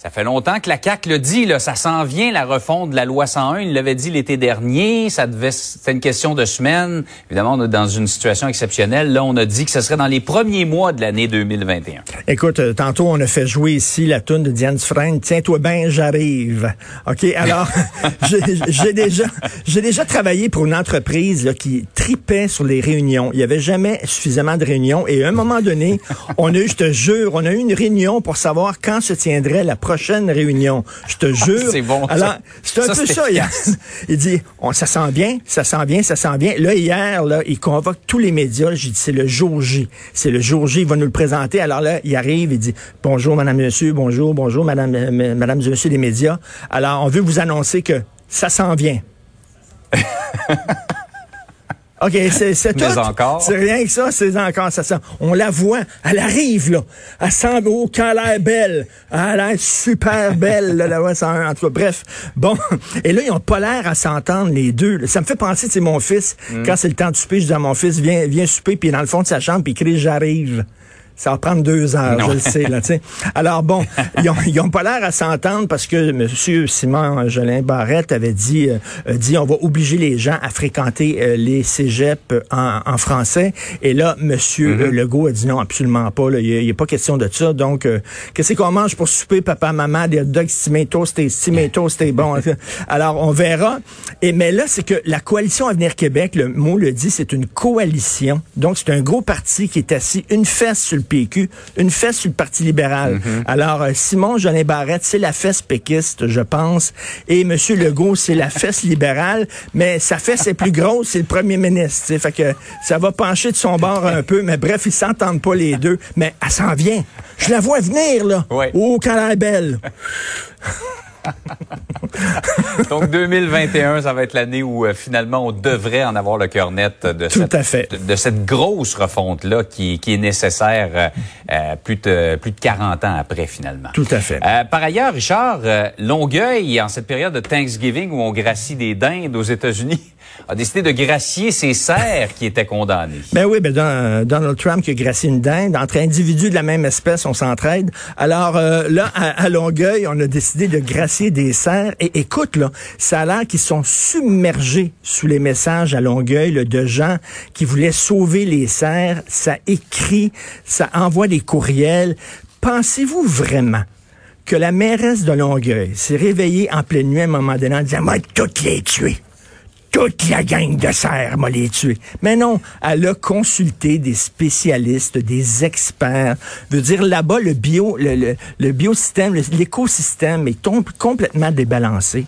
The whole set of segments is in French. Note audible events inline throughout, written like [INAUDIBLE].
Ça fait longtemps que la CAC le dit, là, ça s'en vient la refonte de la loi 101. Il l'avait dit l'été dernier. Ça devait, c'était une question de semaines. Évidemment, on est dans une situation exceptionnelle. Là, on a dit que ce serait dans les premiers mois de l'année 2021. Écoute, euh, tantôt on a fait jouer ici la tune de Diane Dufresne. Tiens-toi bien, j'arrive. Ok, alors [LAUGHS] [LAUGHS] j'ai déjà, j'ai déjà travaillé pour une entreprise là, qui tripait sur les réunions. Il y avait jamais suffisamment de réunions et à un moment donné, on a eu, je te jure, on a eu une réunion pour savoir quand se tiendrait la prochaine réunion. Je te jure. c'est bon. Alors, c'est un peu ça. Il, il dit, on, ça sent bien, ça sent bien, ça sent bien. Là, hier, là, il convoque tous les médias. J'ai dit, c'est le jour J. C'est le jour J. Il va nous le présenter. Alors là, il arrive, il dit, bonjour, madame, monsieur, bonjour, bonjour, madame, euh, madame, monsieur des médias. Alors, on veut vous annoncer que ça s'en vient. [LAUGHS] OK, c'est tout. C'est rien que ça, c'est encore ça, ça. On la voit, elle arrive, là. Elle semble, oh, qu'elle a l'air belle. Elle a l'air super belle, là, la voix en tout cas. Bref, bon. Et là, ils ont pas l'air à s'entendre, les deux. Ça me fait penser, c'est mon fils. Quand c'est le temps de souper, je dis à mon fils, viens, viens souper, puis dans le fond de sa chambre, puis il crie, j'arrive. Ça va prendre deux heures, je le sais. Là, sais. Alors bon, [LAUGHS] ils ont, ils ont pas l'air à s'entendre parce que M. Simon Jolin Barrette avait dit, euh, dit on va obliger les gens à fréquenter euh, les cégeps en, en, français. Et là, M. Mm Legault a dit non, absolument pas. Là, il n'y a, pas question de ça. Donc, euh, qu'est-ce qu'on mange pour souper, papa, maman? Des hot dogs stimés toastés, stimés toastés, bon. [LAUGHS] Alors, on verra. Et mais là, c'est que la coalition Avenir Québec, le mot le dit, c'est une coalition. Donc, c'est un gros parti qui est assis une fesse sur le PQ, une fesse sur le Parti libéral. Mhm. Alors, euh, Simon Jolin Barrette, c'est la fesse péquiste, je pense, et M. Legault, c'est la fesse libérale, mais sa fesse est plus grosse, c'est le premier ministre. T'sais. Fait que ça va pencher de son bord un peu, mais bref, ils s'entendent pas les deux, mais elle s'en vient. Je la vois venir, là. Ouais. Oh, quand elle est belle. [LAUGHS] Donc 2021, ça va être l'année où euh, finalement on devrait en avoir le cœur net de, Tout cette, à fait. de, de cette grosse refonte là qui, qui est nécessaire euh, euh, plus de plus de 40 ans après finalement. Tout à fait. Euh, par ailleurs, Richard, Longueuil en cette période de Thanksgiving où on gracie des dindes aux États-Unis a décidé de gracier ses serfs qui étaient condamnés. Ben oui, ben Don- Donald Trump qui a gracié une dinde. Entre individus de la même espèce, on s'entraide. Alors là, à, à Longueuil, on a décidé de gracier des cerfs. Et écoute, là, ça a l'air qu'ils sont submergés sous les messages à Longueuil de gens qui voulaient sauver les cerfs. Ça écrit, ça envoie des courriels. Pensez-vous vraiment que la mairesse de Longueuil s'est réveillée en pleine nuit à un moment donné en disant, moi, toutes les tuer toute la gang de serres m'a les tués. Mais non, elle a consulté des spécialistes, des experts. Veut dire là-bas le bio, le, le, le biosystème, l'écosystème est complètement débalancé.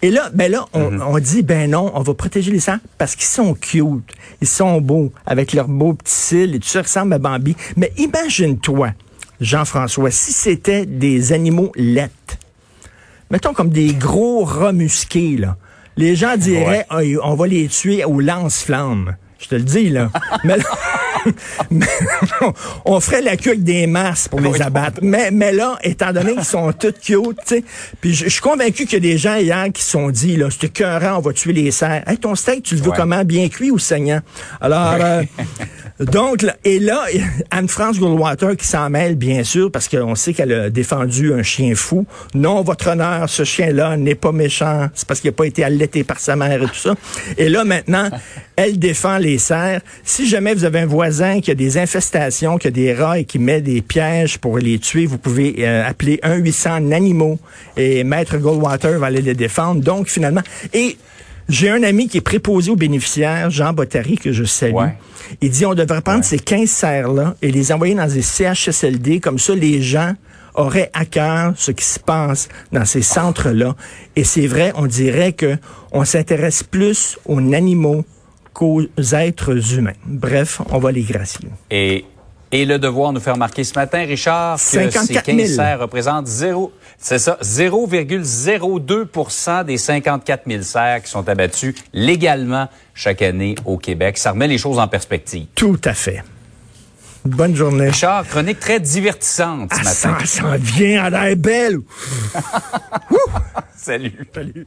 Et là, ben là, on, on dit ben non, on va protéger les cerfs parce qu'ils sont cute, ils sont beaux avec leurs beaux petits cils et tout ça ressemble à Bambi. Mais imagine-toi, Jean-François, si c'était des animaux laites mettons comme des gros rats musqués, là. Les gens diraient, Ah, on va les tuer au lance-flammes. Je te le dis, là. [LAUGHS] mais, là- mais [LAUGHS] on ferait la queue avec des masses pour les abattre. Mais, mais là, étant donné qu'ils sont [LAUGHS] tous cute, tu sais, puis je je suis convaincu qu'il y a des gens hier qui se sont dit, là, c'est écœurant, on va tuer les cerfs. Hey, ton steak, tu le veux Ouais. comment? Bien cuit ou saignant? Alors, euh, donc, là, et là, [LAUGHS] Anne-France Goldwater qui s'en mêle, bien sûr, parce qu'on sait qu'elle a défendu un chien fou. Non, votre honneur, ce chien-là n'est pas méchant. C'est parce qu'il n'a pas été allaité par sa mère et tout ça. Et là, maintenant, [LAUGHS] elle défend les cerfs. Si jamais vous avez un voisin qui a des infestations, qui a des rats et qui met des pièges pour les tuer, vous pouvez euh, appeler 1-800-NANIMaux et Maître Goldwater va aller les défendre. Donc, finalement, et j'ai un ami qui est préposé aux bénéficiaires, Jean Bottary, que je salue. Ouais. Il dit on devrait prendre Ouais. ces 15 serres-là et les envoyer dans des CHSLD. Comme ça, les gens auraient à cœur ce qui se passe dans ces centres-là. Et c'est vrai, on dirait que on s'intéresse plus aux animaux qu'aux êtres humains. Bref, on va les gracier. Et, et le devoir nous faire marquer ce matin, Richard, que 54 ces 000. 15 serres représentent zéro, c'est ça, 0,02 des 54 000 serres qui sont abattus légalement chaque année au Québec. Ça remet les choses en perspective. Tout à fait. Bonne journée. Richard, chronique très divertissante ce Ah, ça matin. s'en vient à l'air belle. [LAUGHS] Salut. Salut.